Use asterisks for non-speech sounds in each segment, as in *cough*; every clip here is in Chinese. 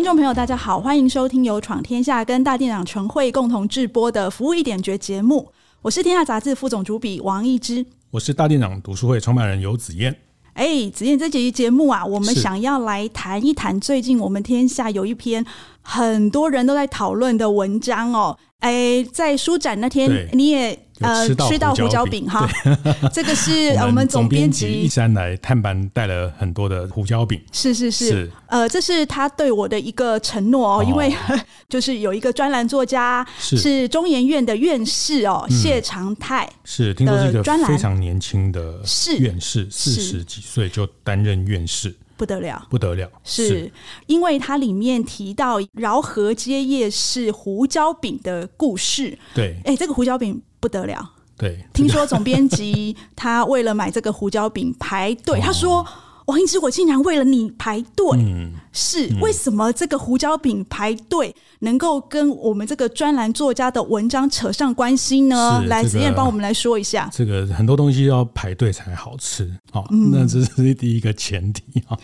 听众朋友，大家好，欢迎收听由闯天下跟大店长晨会共同制播的《服务一点绝》节目。我是天下杂志副总主笔王一之，我是大店长读书会创办人游子燕。哎，子燕，这集节目啊，我们想要来谈一谈最近我们天下有一篇很多人都在讨论的文章哦。哎，在书展那天，你也。呃，吃到胡椒饼哈，*laughs* 这个是 *laughs* 我们总编辑一山来探班带了很多的胡椒饼，是是是，是。呃，这是他对我的一个承诺哦，哦。因为 *laughs* 就是有一个专栏作家是，中研院的院士哦，嗯、谢长泰是听说是一个非常年轻的院士，四十几岁就担任院士，不得了，不得了，是，是。因为它里面提到饶河街夜市胡椒饼的故事，对，哎，这个胡椒饼。不得了！对，听说总编辑他为了买这个胡椒饼排队。他说：“王一之，我竟然为了你排队。嗯”是、嗯、为什么这个胡椒饼排队能够跟我们这个专栏作家的文章扯上关系呢？来，子燕帮我们来说一下。这个很多东西要排队才好吃啊、嗯！那这是第一个前提啊。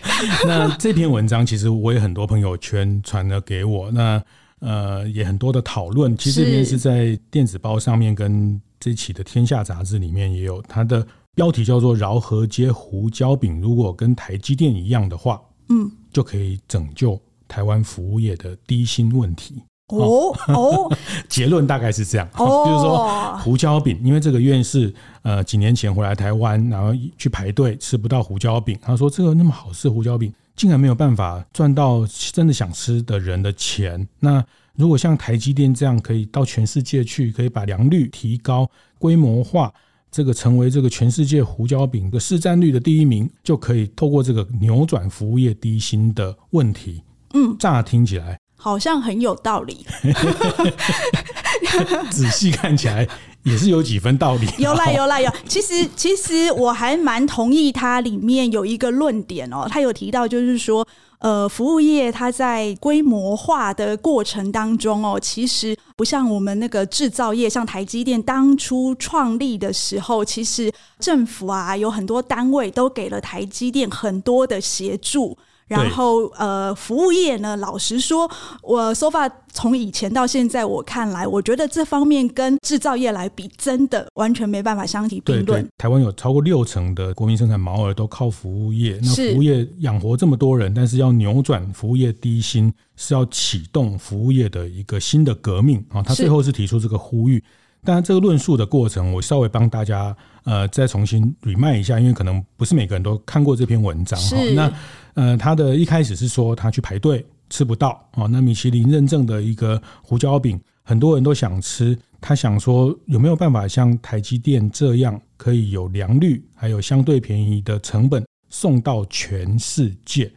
那这篇文章其实我也很多朋友圈传了给我。那呃，也很多的讨论。其实这边是在电子报上面，跟这期的《天下》杂志里面也有。它的标题叫做“饶河街胡椒饼”，如果跟台积电一样的话，嗯，就可以拯救台湾服务业的低薪问题。哦哦，*laughs* 结论大概是这样。哦，就是说胡椒饼，因为这个院士呃几年前回来台湾，然后去排队吃不到胡椒饼，他说这个那么好吃胡椒饼。竟然没有办法赚到真的想吃的人的钱。那如果像台积电这样，可以到全世界去，可以把良率提高、规模化，这个成为这个全世界胡椒饼的市占率的第一名，就可以透过这个扭转服务业低薪的问题。嗯，乍听起来好像很有道理。*laughs* *laughs* 仔细看起来。也是有几分道理。有啦有啦有，其实其实我还蛮同意它里面有一个论点哦，他有提到就是说，呃，服务业它在规模化的过程当中哦，其实不像我们那个制造业，像台积电当初创立的时候，其实政府啊有很多单位都给了台积电很多的协助。然后，呃，服务业呢，老实说，我 so far 从以前到现在，我看来，我觉得这方面跟制造业来比，真的完全没办法相提并论。台湾有超过六成的国民生产毛额都靠服务业，那服务业养活这么多人，但是要扭转服务业低薪，是要启动服务业的一个新的革命啊！他最后是提出这个呼吁。当然，这个论述的过程，我稍微帮大家呃再重新 remind 一下，因为可能不是每个人都看过这篇文章哈。那呃，他的一开始是说他去排队吃不到啊，那米其林认证的一个胡椒饼，很多人都想吃，他想说有没有办法像台积电这样，可以有良率，还有相对便宜的成本送到全世界？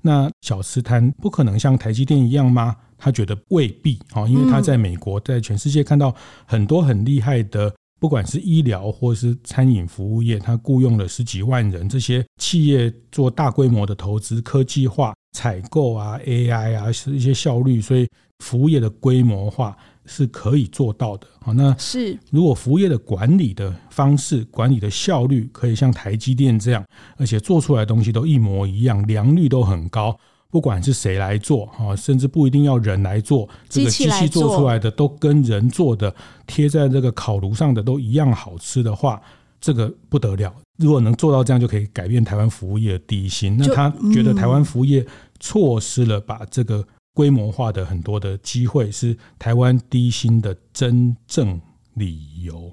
那小吃摊不可能像台积电一样吗？他觉得未必啊，因为他在美国，在全世界看到很多很厉害的，不管是医疗或是餐饮服务业，他雇佣了十几万人，这些企业做大规模的投资、科技化、采购啊、AI 啊，是一些效率，所以服务业的规模化是可以做到的啊。那是如果服务业的管理的方式、管理的效率可以像台积电这样，而且做出来的东西都一模一样，良率都很高。不管是谁来做啊，甚至不一定要人来做，这个机器做出来的都跟人做的贴在这个烤炉上的都一样好吃的话，这个不得了。如果能做到这样，就可以改变台湾服务业的低薪。那他觉得台湾服务业错失了把这个规模化的很多的机会，是台湾低薪的真正理由。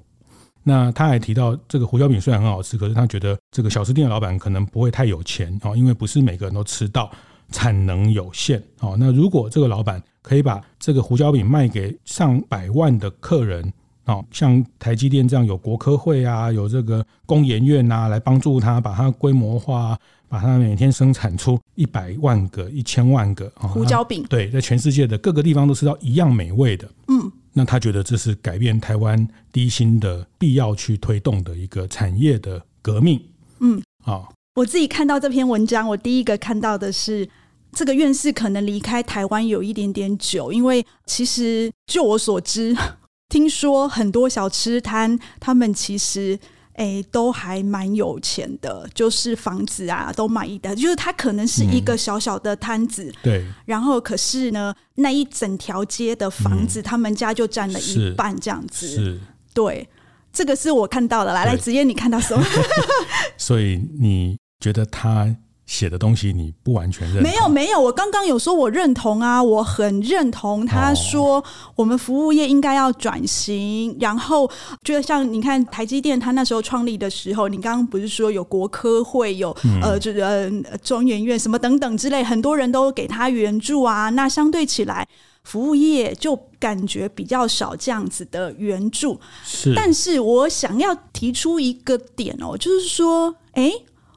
那他还提到，这个胡椒饼虽然很好吃，可是他觉得这个小吃店的老板可能不会太有钱啊，因为不是每个人都吃到。产能有限，哦，那如果这个老板可以把这个胡椒饼卖给上百万的客人，哦，像台积电这样有国科会啊，有这个工研院啊，来帮助他把它规模化，把它每天生产出一百万个、一千万个胡椒饼，对，在全世界的各个地方都吃到一样美味的，嗯，那他觉得这是改变台湾低薪的必要去推动的一个产业的革命。嗯，好，我自己看到这篇文章，我第一个看到的是这个院士可能离开台湾有一点点久，因为其实就我所知，*laughs* 听说很多小吃摊他们其实。哎，都还蛮有钱的，就是房子啊都满意的，就是他可能是一个小小的摊子，嗯，对。然后可是呢，那一整条街的房子，嗯，他们家就占了一半这样子。是，对，这个是我看到的。来来，子燕，你看到什么？*laughs* 所以你觉得他？写的东西你不完全认同？没有没有，我刚刚有说我认同啊，我很认同他说我们服务业应该要转型，然后就像你看台积电，他那时候创立的时候，你刚刚不是说有国科会有呃这个、嗯、中研院什么等等之类，很多人都给他援助啊，那相对起来服务业就感觉比较少这样子的援助。是，但是我想要提出一个点哦，就是说，哎，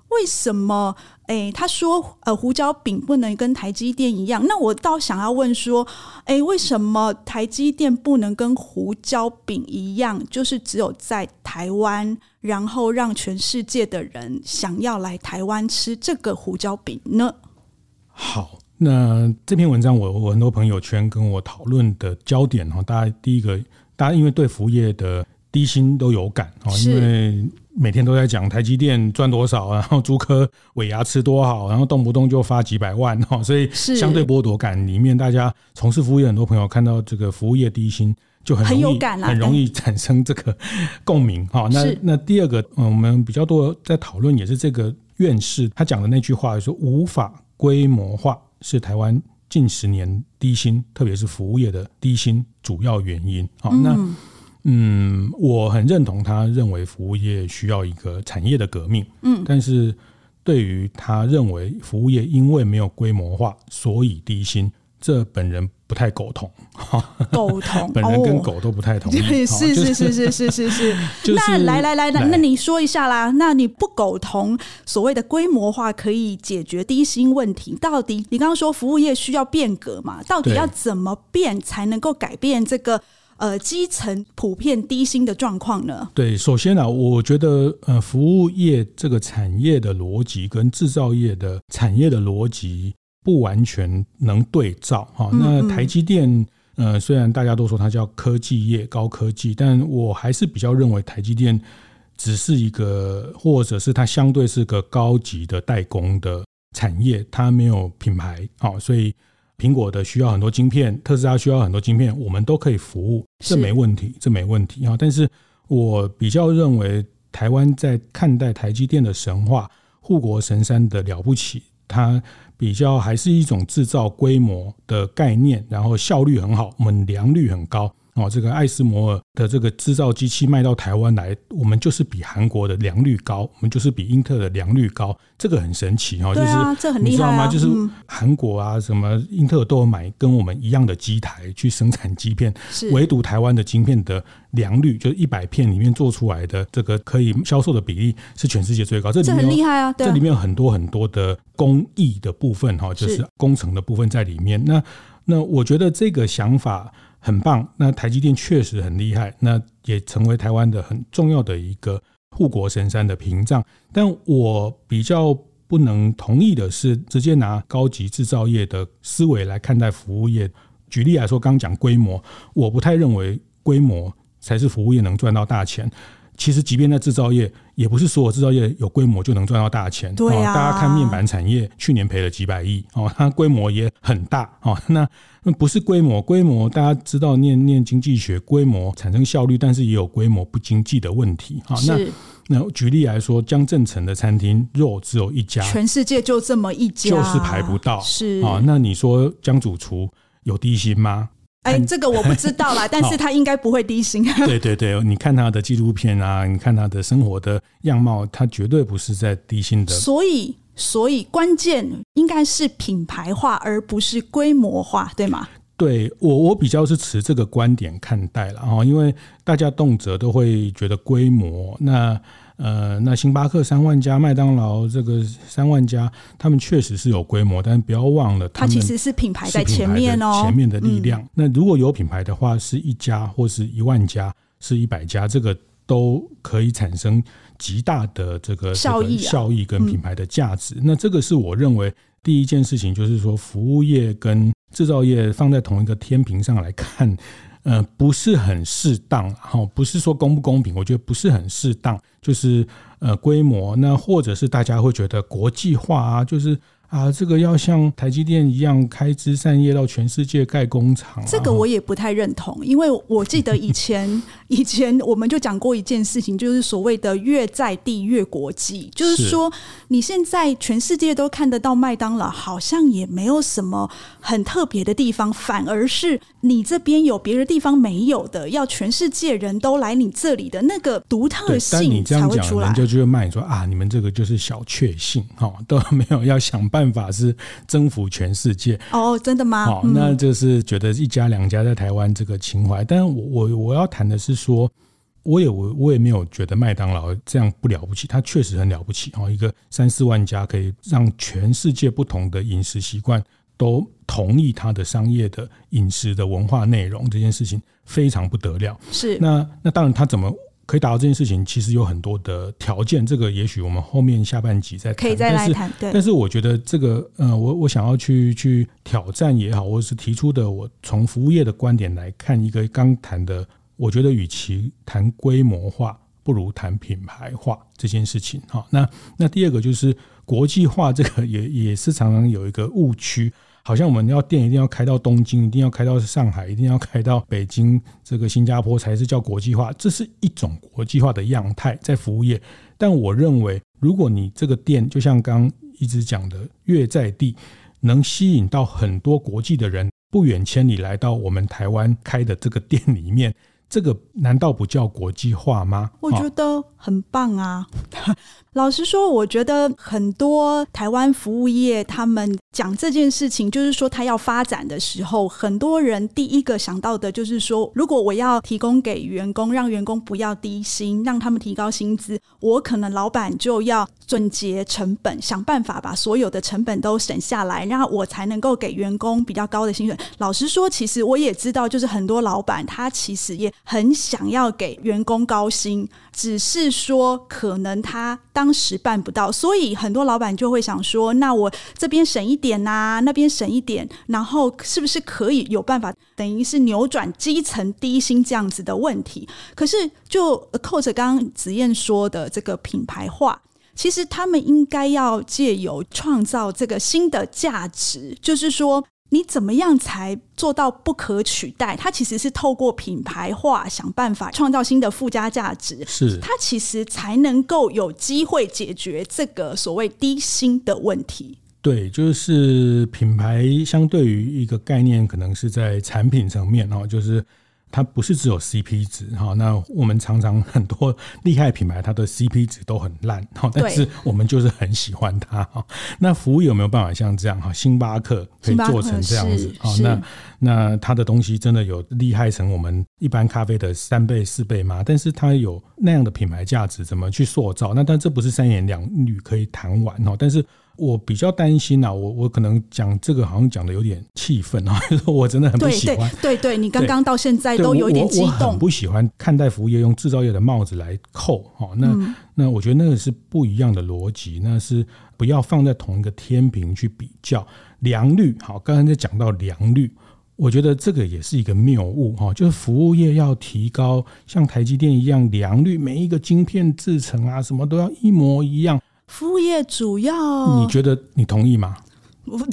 为什么？哎，他说，呃，胡椒饼不能跟台积电一样。那我倒想要问说，哎，为什么台积电不能跟胡椒饼一样，就是只有在台湾，然后让全世界的人想要来台湾吃这个胡椒饼呢？好，那这篇文章我我很多朋友圈跟我讨论的焦点哈，大家第一个，大家因为对服务业的低薪都有感啊，因为。每天都在讲台积电赚多少，然后租科尾牙吃多好，然后动不动就发几百万哈，*laughs* 所以相对剥夺感里面，大家从事服务业很多朋友看到这个服务业低薪就很容易很容易产生这个共鸣哈。那那第二个，我们比较多在讨论也是这个院士他讲的那句话，说无法规模化是台湾近十年低薪，特别是服务业的低薪主要原因。好，那。嗯我很认同他认为服务业需要一个产业的革命嗯。但是对于他认为服务业因为没有规模化所以低薪这本人不太苟同。哈 *laughs* 苟同 *laughs* 本人跟狗都不太同。意是是是是是 *laughs* 是那来来来那你说一下啦那你不苟同所谓的规模化可以解决低薪问题到底你刚刚说服务业需要变革嘛到底要怎么变才能够改变这个呃，基层普遍低薪的状况呢？对，首先呢、啊，我觉得呃，服务业这个产业的逻辑跟制造业的产业的逻辑不完全能对照哈。那台积电呃，虽然大家都说它叫科技业、高科技，但我还是比较认为台积电只是一个，或者是它相对是个高级的代工的产业，它没有品牌，好，所以。苹果的需要很多晶片，特斯拉需要很多晶片，我们都可以服务，这没问题，这没问题啊。但是我比较认为，台湾在看待台积电的神话、护国神山的了不起，它比较还是一种制造规模的概念，然后效率很好，我们良率很高。哦，这个艾斯摩尔的这个制造机器卖到台湾来，我们就是比韩国的良率高，我们就是比英特尔的良率高，这个很神奇哈，哦，就是你知道吗？就是韩国啊，什么英特尔都有买跟我们一样的机台去生产晶片，唯独台湾的晶片的良率，就是一百片里面做出来的这个可以销售的比例是全世界最高，这里面很厉害啊，这里面有很多很多的工艺的部分哈，就是工程的部分在里面。那那我觉得这个想法。很棒，那台积电确实很厉害，那也成为台湾的很重要的一个护国神山的屏障。但我比较不能同意的是，直接拿高级制造业的思维来看待服务业。举例来说，刚讲规模，我不太认为规模才是服务业能赚到大钱。其实，即便在制造业，也不是所有制造业有规模就能赚到大钱。对啊，大家看面板产业，去年赔了几百亿哦，*laughs* 它规模也很大哦。*laughs* 那那不是规模，规模大家知道念念经济学，规模产生效率，但是也有规模不经济的问题啊。那那举例来说，江振成的餐厅肉只有一家，全世界就这么一家，就是排不到。是啊，那你说江主厨有低薪吗？哎，这个我不知道啦，*laughs* 但是他应该不会低薪。*laughs* 对对对，你看他的纪录片啊，你看他的生活的样貌，他绝对不是在低薪的。所以。所以关键应该是品牌化，而不是规模化，对吗？对，我，我比较是持这个观点看待了哈，因为大家动辄都会觉得规模，那呃，那星巴克三万家，麦当劳这个三万家，他们确实是有规模，但是不要忘了，它其实是品牌在前面哦，前面的力量。嗯、那如果有品牌的话，是一家或是一万家，是一百家，这个都可以产生极大的这个效益、效益跟品牌的价值。那这个是我认为第一件事情，就是说服务业跟制造业放在同一个天平上来看。呃，不是很适当，哈，不是说公不公平，我觉得不是很适当，就是呃规模，那或者是大家会觉得国际化啊，就是。啊，这个要像台积电一样开枝散叶到全世界盖工厂，啊，这个我也不太认同，因为我记得以前 *laughs* 以前我们就讲过一件事情，就是所谓的越在地越国际，就是说你现在全世界都看得到麦当劳，好像也没有什么很特别的地方，反而是你这边有别的地方没有的，要全世界人都来你这里的那个独特性才会出来。人家就会骂你说啊，你们这个就是小确幸，哈，都没有要想办法。是征服全世界哦，真的吗？好，那就是觉得一家两家在台湾这个情怀。但我我我要谈的是说，我也我我也没有觉得麦当劳这样不了不起，它确实很了不起哦。一个三四万家可以让全世界不同的饮食习惯都同意他的商业的饮食的文化内容，这件事情非常不得了。是那那当然，他怎么？可以达到这件事情，其实有很多的条件。这个也许我们后面下半集再谈。可以再来谈。对。但是我觉得这个，呃，我我想要去去挑战也好，或者是提出的，我从服务业的观点来看，一个刚谈的，我觉得与其谈规模化，不如谈品牌化这件事情。哈，那那第二个就是国际化，这个也也是常常有一个误区。好像我们要店一定要开到东京，一定要开到上海，一定要开到北京，这个新加坡才是叫国际化。这是一种国际化的样态在服务业。但我认为，如果你这个店就像刚一直讲的，越在地，能吸引到很多国际的人不远千里来到我们台湾开的这个店里面。这个难道不叫国际化吗？我觉得很棒啊！老实说，我觉得很多台湾服务业他们讲这件事情，就是说他要发展的时候，很多人第一个想到的就是说，如果我要提供给员工，让员工不要低薪，让他们提高薪资，我可能老板就要总结成本，想办法把所有的成本都省下来，然后我才能够给员工比较高的薪水。老实说，其实我也知道，就是很多老板他其实也。很想要给员工高薪，只是说可能他当当时办不到，所以很多老板就会想说：那我这边省一点呐，那边省一点，然后是不是可以有办法，等于是扭转基层低薪这样子的问题？可是就扣着刚刚子燕说的这个品牌化，其实他们应该要借由创造这个新的价值，就是说。你怎么样才做到不可取代？它其实是透过品牌化想办法创造新的附加价值，是它其实才能够有机会解决这个所谓低薪的问题。对，就是品牌相对于一个概念，可能是在产品层面哦，就是。它不是只有 CP 值哈，那我们常常很多厉害品牌，它的 CP 值都很烂哈，但是我们就是很喜欢它哈。那服务有没有办法像这样哈？星巴克可以做成这样子啊？那那它的东西真的有厉害成我们一般咖啡的三倍四倍吗？但是它有那样的品牌价值，怎么去塑造？那但这不是三言两语可以谈完哈，但是。我比较担心啊，我我可能讲这个好像讲的有点气愤啊，就 *laughs* 是我真的很不喜欢。对对，对，你刚刚到现在都有一点激动。我很不喜欢看待服务业用制造业的帽子来扣哈，那、嗯、那我觉得那个是不一样的逻辑，那是不要放在同一个天平去比较良率。好，刚刚在讲到良率，我觉得这个也是一个谬误哈，就是服务业要提高像台积电一样良率，每一个晶片制成啊什么都要一模一样。服务业主要，你觉得你同意吗？我不，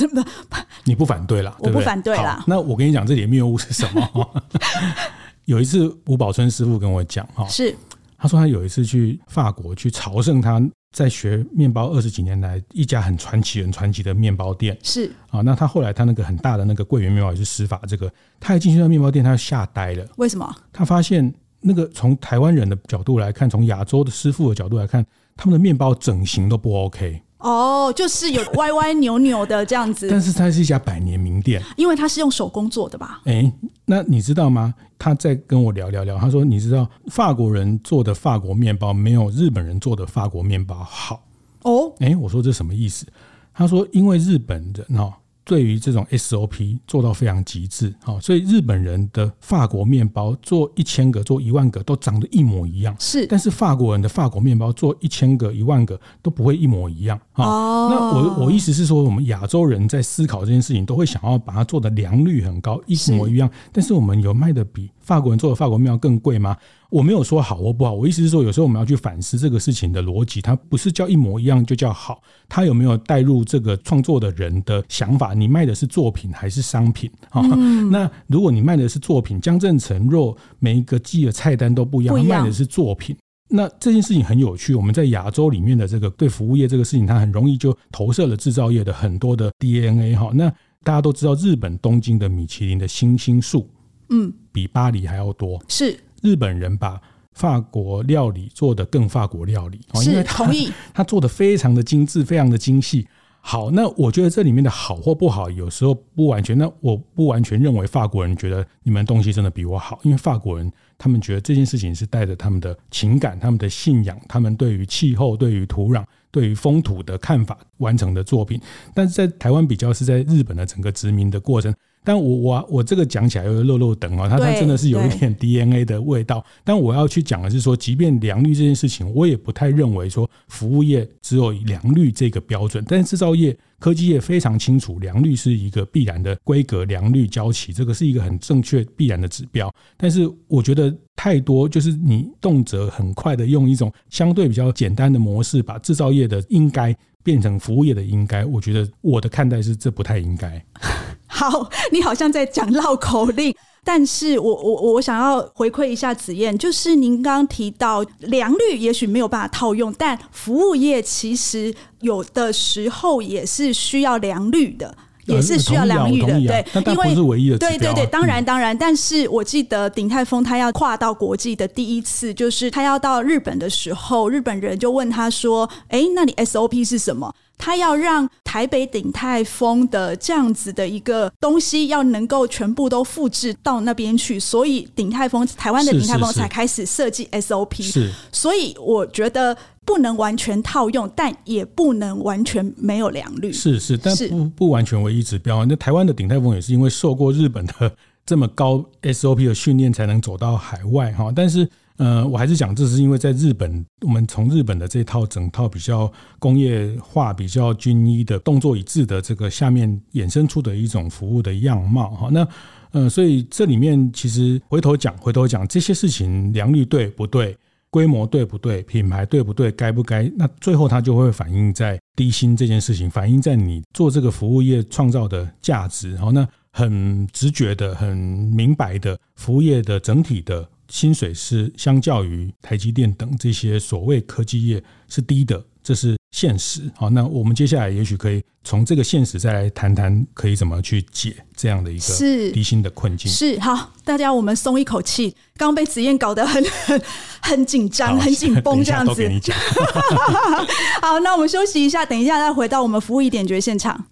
你不反对啦，我不反对啦。那我跟你讲，这里的谬误是什么？*laughs* 有一次吴宝春师傅跟我讲哈，是他说他有一次去法国去朝圣，他在学面包二十几年来一家很传奇、很传奇的面包店是啊。那他后来他那个很大的那个桂圆面包也是师法，这个他一进去那面包店，他吓呆了。为什么？他发现那个从台湾人的角度来看，从亚洲的师傅的角度来看。他们的面包整形都不 OK 哦，就是有 *laughs* 歪歪扭扭的这样子。但是它是一家百年名店，因为它是用手工做的吧？哎、欸，那你知道吗？他在跟我聊聊聊，他说：“你知道法国人做的法国面包没有日本人做的法国面包好哦？”哎、欸，我说这什么意思？他说：“因为日本人哦。”对于这种 SOP 做到非常极致，好，所以日本人的法国面包做一千个、做一万个都长得一模一样，是。但是法国人的法国面包做一千个、一万个都不会一模一样。哦。那我我意思是说，我们亚洲人在思考这件事情，都会想要把它做的良率很高，一模一样。是。但是我们有卖的比法国人做的法国面包更贵吗？我没有说好或不好，我意思是说，有时候我们要去反思这个事情的逻辑，它不是叫一模一样就叫好，它有没有带入这个创作的人的想法？你卖的是作品还是商品啊？嗯、那如果你卖的是作品，江振成若每一个季的菜单都不一样，他卖的是作品，那这件事情很有趣。我们在亚洲里面的这个对服务业这个事情，它很容易就投射了制造业的很多的 DNA 哈。那大家都知道，日本东京的米其林的星星数，嗯，比巴黎还要多，是。日本人把法国料理做得更法国料理，因为他 *laughs* 他做的非常的精致，非常的精细。好，那我觉得这里面的好或不好，有时候不完全。那我不完全认为法国人觉得你们东西真的比我好，因为法国人他们觉得这件事情是带着他们的情感、他们的信仰、他们对于气候、对于土壤、对于风土的看法完成的作品。但是在台湾比较是在日本的整个殖民的过程。但我我我这个讲起来有漏漏等哦，它它真的是有一点 *laughs* DNA 的味道。但我要去讲的是说，即便良率这件事情，我也不太认为说服务业只有良率这个标准。但是制造业、科技业非常清楚，良率是一个必然的规格，良率交期这个是一个很正确必然的指标。但是我觉得太多就是你动辄很快的用一种相对比较简单的模式，把制造业的应该变成服务业的应该。我觉得我的看待是这不太应该。*laughs* 好，你好像在讲绕口令，但是我我我想要回馈一下子燕，就是您刚刚提到良率也许没有办法套用，但服务业其实有的时候也是需要良率的，也是需要良率的，对，因为是唯一的，对对对，当然当然，但是我记得鼎泰丰他要跨到国际的第一次，就是他要到日本的时候，日本人就问他说：“哎，那你 SOP 是什么？”他要让台北鼎泰丰的这样子的一个东西要能够全部都复制到那边去，所以鼎泰丰台湾的鼎泰丰才开始设计 SOP。是，所以我觉得不能完全套用，但也不能完全没有良率。是是，但不不完全唯一指标。那台湾的鼎泰丰也是因为受过日本的这么高 SOP 的训练，才能走到海外哈。但是。呃，我还是讲，这是因为在日本，我们从日本的这套整套比较工业化、比较均一的动作一致的这个下面衍生出的一种服务的样貌哈。那呃，所以这里面其实回头讲，回头讲这些事情，良率对不对，规模对不对，品牌对不对，该不该，那最后它就会反映在低薪这件事情，反映在你做这个服务业创造的价值。然后那很直觉的、很明白的服务业的整体的。薪水是相较于台积电等这些所谓科技业是低的，这是现实。好，那我们接下来也许可以从这个现实再来谈谈，可以怎么去解这样的一个低薪的困境。是，是好，大家我们松一口气。刚刚被子燕搞得很很 *laughs* 很紧张，很紧绷这样子。*laughs* 好，那我们休息一下，等一下再回到我们服务一点觉现场。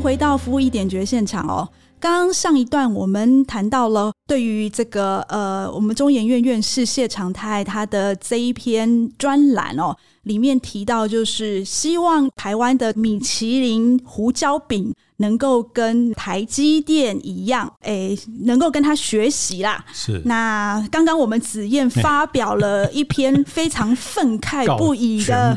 回到服务一点绝现场哦，刚刚上一段我们谈到了对于这个呃，我们中研院院士谢长泰他的这一篇专栏哦，里面提到就是希望台湾的米其林胡椒饼能够跟台积电一样，哎，能够跟他学习啦。是。那刚刚我们子燕发表了一篇非常愤慨 *laughs* 不已的。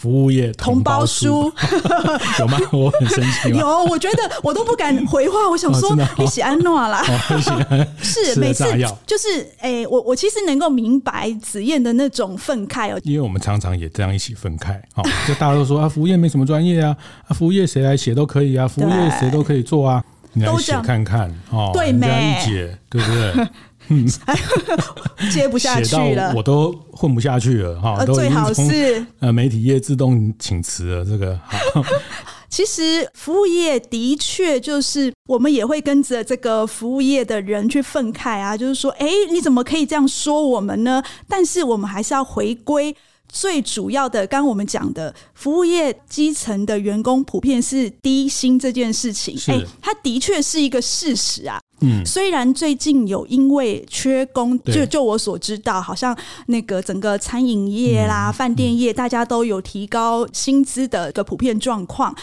服务业同胞书 *laughs* 有吗？我很生气。*laughs* 有，我觉得我都不敢回话。我想说，你喜安诺啦，*laughs* 是每次就是哎，我我其实能够明白子燕的那种愤慨哦，因为我们常常也这样一起愤慨。哦，就大家都说啊，服务业没什么专业啊，啊，服务业谁来写都可以啊，服务业谁都可以做啊，你来写看看哦，对，人家一解，对不对？嗯，*laughs* 接不下去了，我都混不下去了哈。最好是呃，媒体业自动请辞了，这个好。*laughs* 其实服务业的确就是我们也会跟着这个服务业的人去愤慨啊，就是说，哎，你怎么可以这样说我们呢？但是我们还是要回归。最主要的，刚刚我们讲的服务业基层的员工普遍是低薪这件事情，哎、欸，它的确是一个事实啊。嗯，虽然最近有因为缺工，就就我所知道，好像那个整个餐饮业啦、饭店业，大家都有提高薪资的一个普遍状况，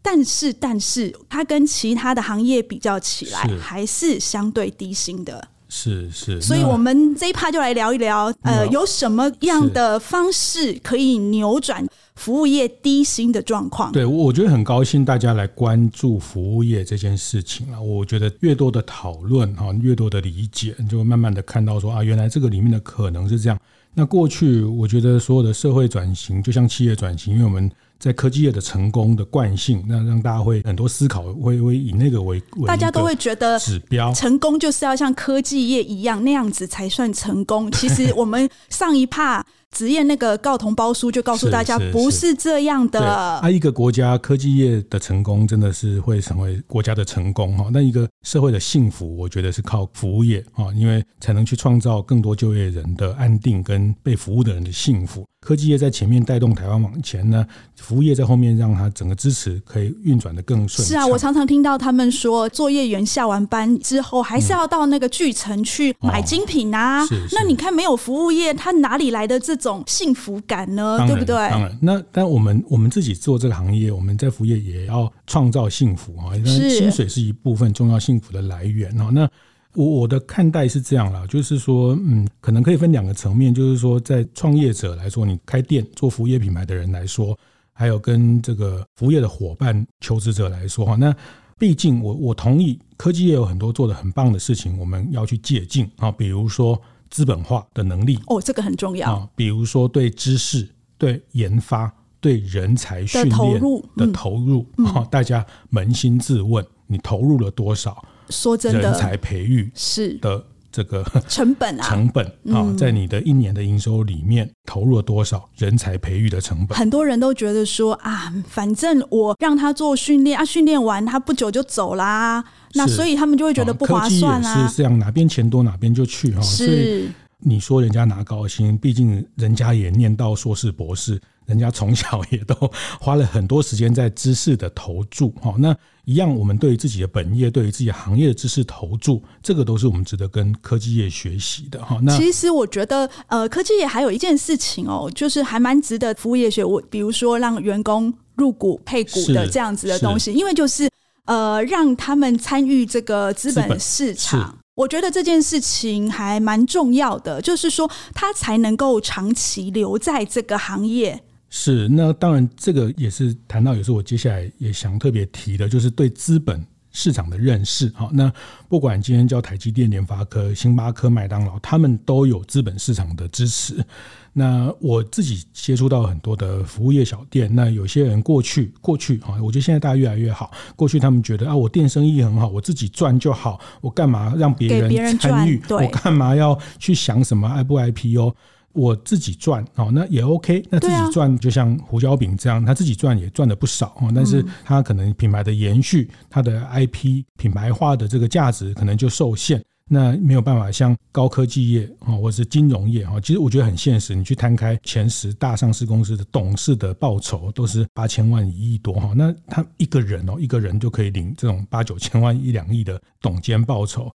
但是，但是它跟其他的行业比较起来，还是相对低薪的。是是，所以我们这一趴就来聊一聊，呃，有什么样的方式可以扭转服务业低薪的状况？对，我觉得很高兴大家来关注服务业这件事情啊。我觉得越多的讨论哈，越多的理解，你就会慢慢的看到说啊，原来这个里面的可能是这样。那过去我觉得所有的社会转型，就像企业转型，因为我们。在科技业的成功的惯性，那让大家会很多思考，会会以那个为，为大家都会觉得指标，成功就是要像科技业一样那样子才算成功。*laughs* 其实我们上一趴。职业那个告同胞书就告诉大家，不是这样的。啊，一个国家科技业的成功，真的是会成为国家的成功哈。那一个社会的幸福，我觉得是靠服务业啊，因为才能去创造更多就业人的安定跟被服务的人的幸福。科技业在前面带动台湾往前呢，服务业在后面让它整个支持可以运转的更顺。是啊，我常常听到他们说，作业员下完班之后，还是要到那个巨城去买精品啊。嗯哦、那你看，没有服务业，他哪里来的这种幸福感呢？对不对？当然，那但我们我们自己做这个行业，我们在服务业也要创造幸福啊。薪水是一部分重要幸福的来源啊。那我我的看待是这样啦，就是说，嗯，可能可以分两个层面，就是说，在创业者来说，你开店做服务业品牌的人来说，还有跟这个服务业的伙伴求职者来说哈。那毕竟我我同意，科技业有很多做的很棒的事情，我们要去借鉴啊，比如说。资本化的能力哦，这个很重要啊。比如说对知识、对研发、对人才训练的投入啊，大家扪心自问：你投入了多少？说真的，人才培育是的这个 *laughs* 成本啊，成本啊，在你的一年的营收里面投入了多少人才培育的成本？很多人都觉得说啊，反正我让他做训练啊，训练完他不久就走啦。那所以他们就会觉得不划算啊！是这样，哪边钱多哪边就去哈。所以你说人家拿高薪，毕竟人家也念到硕士博士，人家从小也都花了很多时间在知识的投注 *laughs* 哈。那一样，我们对于自己的本业、对于自己行业的知识投注，这个都是我们值得跟科技业学习的哈。那其实我觉得，呃，科技业还有一件事情哦，就是还蛮值得服务业学。我比如说让员工入股配股的这样子的东西，因为就是。呃，让他们参与这个资本市场，我觉得这件事情还蛮重要的，就是说他才能够长期留在这个行业。是，那当然这个也是谈到，也是我接下来也想特别提的，就是对资本市场的认识。好，那不管今天叫台积电、联发科、星巴克、麦当劳，他们都有资本市场的支持。那我自己接触到很多的服务业小店，那有些人过去过去哈，我觉得现在大家越来越好。过去他们觉得啊，我店生意很好，我自己赚就好，我干嘛让别人参与？我干嘛要去想什么 I 不 IPO？我自己赚哦，那也 OK。那自己赚就像胡椒饼这样，他自己赚也赚的不少，但是他可能品牌的延续，他的 IP 品牌化的这个价值可能就受限。那没有办法像高科技业啊，或者是金融业啊，其实我觉得很现实。你去摊开前十大上市公司的董事的报酬，都是八千万、一亿多哈。那他一个人哦，一个人就可以领这种八九千万、一两亿的董监报酬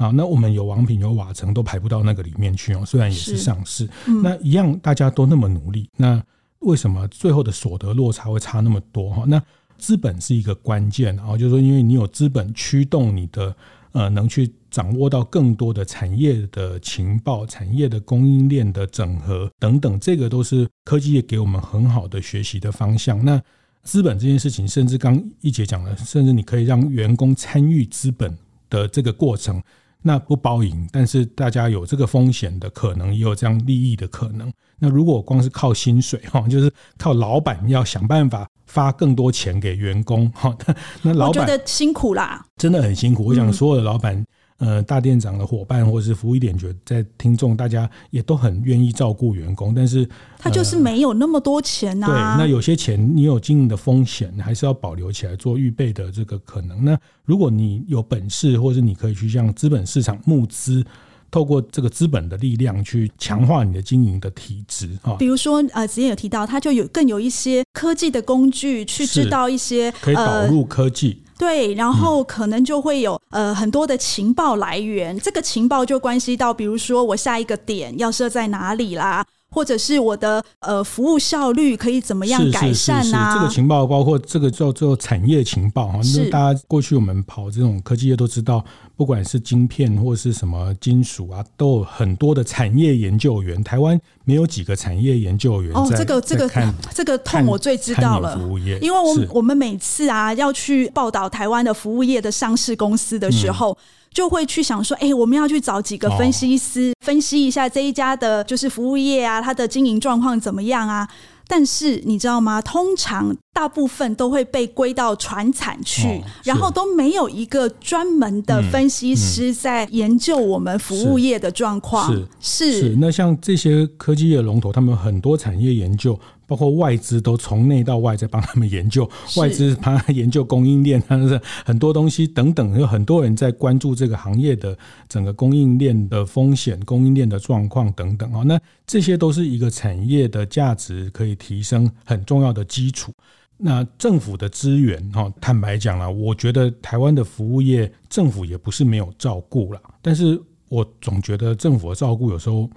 啊。那我们有王品、有瓦城，都排不到那个里面去哦。虽然也是上市，那一样大家都那么努力，那为什么最后的所得落差会差那么多哈？那资本是一个关键啊，就是说，因为你有资本驱动你的。呃，能去掌握到更多的产业的情报、产业的供应链的整合等等，这个都是科技业给我们很好的学习的方向。那资本这件事情，甚至刚一姐讲了，甚至你可以让员工参与资本的这个过程，那不包赢，但是大家有这个风险的可能，也有这样利益的可能。那如果光是靠薪水哈，就是靠老板要想办法。发更多钱给员工，哈，那老板觉得辛苦啦，真的很辛苦。我想所有的老板，呃大店长的伙伴或者是服务一点觉得在听众，大家也都很愿意照顾员工，但是、呃、他就是没有那么多钱呐、啊。对，那有些钱你有经营的风险，还是要保留起来做预备的这个可能。那如果你有本事，或者你可以去向资本市场募资。透过这个资本的力量去强化你的经营的体质啊，比如说呃，之前有提到，它就有更有一些科技的工具去知道一些可以导入科技，呃，对，然后可能就会有呃很多的情报来源，这个情报就关系到，比如说我下一个点要设在哪里啦。或者是我的呃服务效率可以怎么样改善啊？是是是是这个情报包括这个叫做产业情报哈，是大家过去我们跑这种科技业都知道，不管是晶片或是什么金属啊，都有很多的产业研究员。台湾没有几个产业研究员哦，这个这个 *laughs* 这个痛我最知道了，服务业，因为我我们每次啊要去报道台湾的服务业的上市公司的时候。嗯就会去想说，哎、欸，我们要去找几个分析师，哦、分析一下这一家的，就是服务业啊，它的经营状况怎么样啊？但是你知道吗？通常大部分都会被归到传产去，哦、然后都没有一个专门的分析师在研究我们服务业的状况。是，是。那像这些科技业龙头，他们很多产业研究。包括外资都从内到外在帮他们研究，外资帮他研究供应链，他是很多东西等等，有很多人在关注这个行业的整个供应链的风险、供应链的状况等等啊。那这些都是一个产业的价值可以提升很重要的基础。那政府的资源哈，坦白讲了，我觉得台湾的服务业政府也不是没有照顾了，但是我总觉得政府的照顾有时候。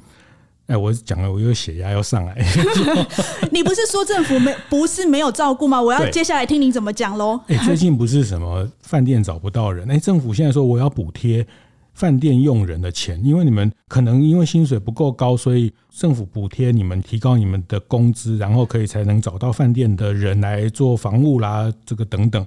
哎，我讲了，我又血压要上来。*laughs* 你不是说政府没不是没有照顾吗？我要接下来听你怎么讲喽。哎，最近不是什么饭店找不到人，哎，政府现在说我要补贴饭店用人的钱，因为你们可能因为薪水不够高，所以政府补贴你们提高你们的工资，然后可以才能找到饭店的人来做房务啦，这个等等。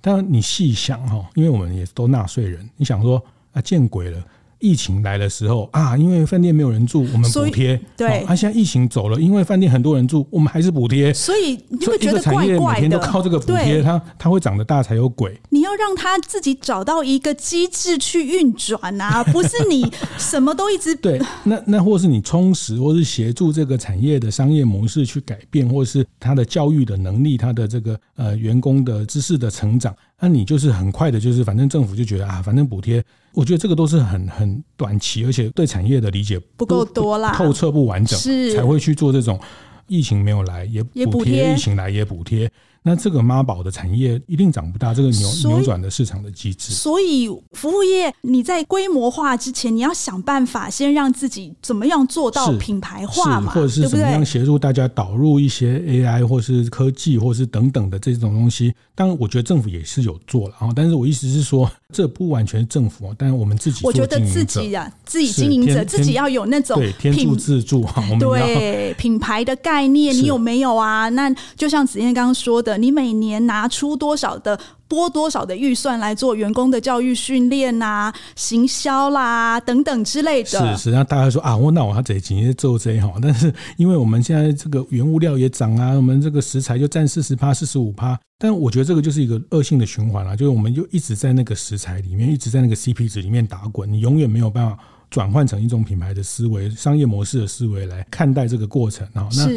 但你细想哈，因为我们也都纳税人，你想说啊，见鬼了。疫情来的时候啊，因为饭店没有人住，我们补贴。对，啊，现在疫情走了，因为饭店很多人住，我们还是补贴。所以你会觉得怪怪的。每天都靠这个补贴，它它会长得大才有鬼。你要让它自己找到一个机制去运转啊，*laughs* 不是你什么都一直对。那那或是你充实，或是协助这个产业的商业模式去改变，或是它的教育的能力，它的这个呃员工的知识的成长。那你就是很快的，就是反正政府就觉得啊，反正补贴，我觉得这个都是很很短期，而且对产业的理解不，够多啦，透彻不完整，是。才会去做这种疫情没有来也补贴，疫情来也补贴。那这个妈宝的产业一定长不大，这个扭扭转的市场的机制。所以服务业你在规模化之前，你要想办法先让自己怎么样做到品牌化嘛，或者是怎么样协助大家导入一些 AI 或是科技或是等等的这种东西。当然，我觉得政府也是有做了啊，但是我意思是说，这不完全是政府，但是我们自己，我觉得自己啊，自己经营者自己要有那种对天助自助哈，对品牌的概念，你有没有啊？那就像子燕刚刚说的。你每年拿出多少的拨多少的预算来做员工的教育训练呐、行销啦等等之类的。是，实际上大家说啊，我那我要这几年做这哈，但是因为我们现在这个原物料也涨啊，我们这个食材就占四十趴、四十五趴，但我觉得这个就是一个恶性的循环啊，就是我们就一直在那个食材里面，一直在那个 CP 值里面打滚，你永远没有办法转换成一种品牌的思维、商业模式的思维来看待这个过程啊。那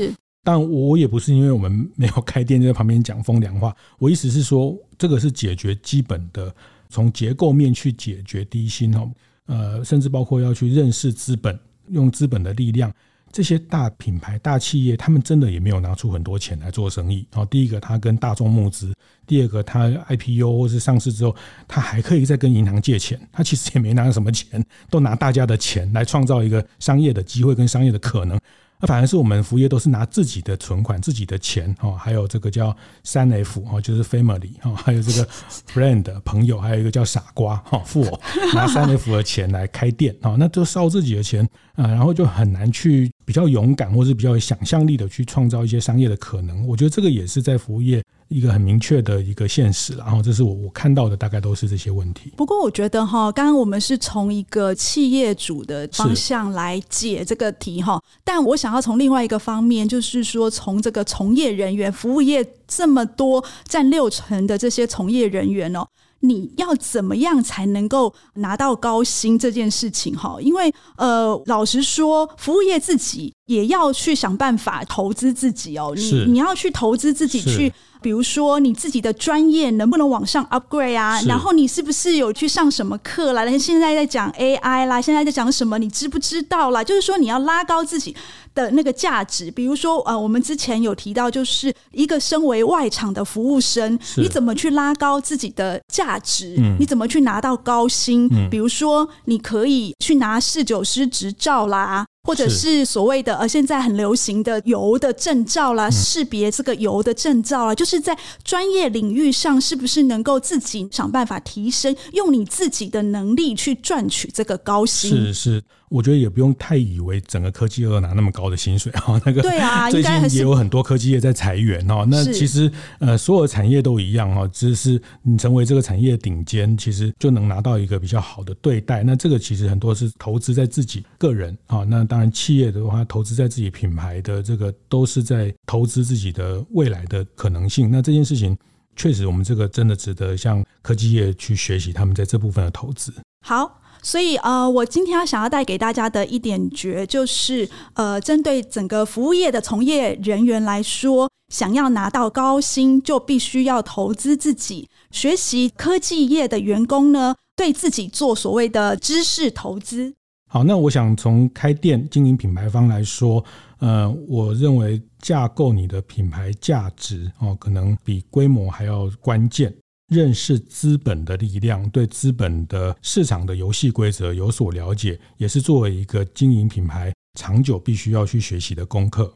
但我也不是因为我们 *laughs* 没有开店就在旁边讲风凉话。我意思是说，这个是解决基本的，从结构面去解决低薪哦，呃，甚至包括要去认识资本，用资本的力量。这些大品牌、大企业，他们真的也没有拿出很多钱来做生意。好，第一个，他跟大众募资；第二个，他 IPO 或是上市之后，他还可以再跟银行借钱。他其实也没拿什么钱，都拿大家的钱来创造一个商业的机会跟商业的可能。那反而是我们服务业都是拿自己的存款、自己的钱哦，还有这个叫三 F 哦，就是 family 哦，还有这个 *laughs* friend 朋友，还有一个叫傻瓜哈，富哦 *laughs* 拿三 F 的钱来开店哦，那就烧自己的钱啊，然后就很难去比较勇敢或是比较有想象力的去创造一些商业的可能。我觉得这个也是在服务业。一个很明确的一个现实，然后这是我我看到的大概都是这些问题。不过我觉得哈，刚刚我们是从一个企业主的方向来解这个题哈，但我想要从另外一个方面，就是说从这个从业人员，服务业这么多占六成的这些从业人员哦。你要怎么样才能够拿到高薪这件事情哈？因为呃，老实说，服务业自己也要去想办法投资自己哦。你你要去投资自己去。比如说你自己的专业能不能往上 upgrade 啊？然后你是不是有去上什么课啦？现在在讲 AI 啦，现在在讲什么？你知不知道啦？就是说你要拉高自己的那个价值。比如说呃，我们之前有提到，就是一个身为外场的服务生，你怎么去拉高自己的价值？嗯、你怎么去拿到高薪？嗯、比如说你可以去拿侍酒师执照啦。或者是所谓的呃，现在很流行的油的证照啦，识别这个油的证照啦，就是在专业领域上，是不是能够自己想办法提升，用你自己的能力去赚取这个高薪？是是。我觉得也不用太以为整个科技业拿那么高的薪水哈，*laughs* 那个对啊，*laughs* 最近也有很多科技业在裁员哈。那其实呃，所有产业都一样哈，只是你成为这个产业顶尖，其实就能拿到一个比较好的对待。那这个其实很多是投资在自己个人啊。那当然企业的话，投资在自己品牌的这个都是在投资自己的未来的可能性。那这件事情确实，我们这个真的值得向科技业去学习他们在这部分的投资。好。所以，呃，我今天要想要带给大家的一点诀，就是，呃，针对整个服务业的从业人员来说，想要拿到高薪，就必须要投资自己。学习科技业的员工呢，对自己做所谓的知识投资。好，那我想从开店经营品牌方来说，呃，我认为架构你的品牌价值哦，可能比规模还要关键。认识资本的力量，对资本的市场的游戏规则有所了解，也是作为一个经营品牌长久必须要去学习的功课。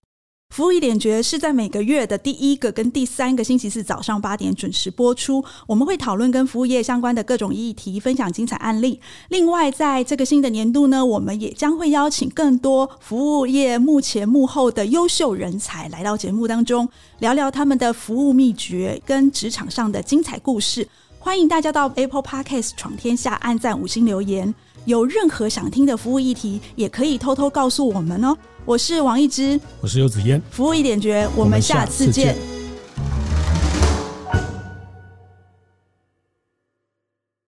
服务一点绝是在每个月的第一个跟第三个星期四早上八点准时播出。我们会讨论跟服务业相关的各种议题，分享精彩案例。另外，在这个新的年度呢，我们也将会邀请更多服务业幕前幕后的优秀人才来到节目当中，聊聊他们的服务秘诀跟职场上的精彩故事。欢迎大家到 Apple Podcast 闯天下按赞五星留言。有任何想听的服务议题，也可以偷偷告诉我们哦。我是王一之，我是游子嫣，服务一点绝，我们下次见。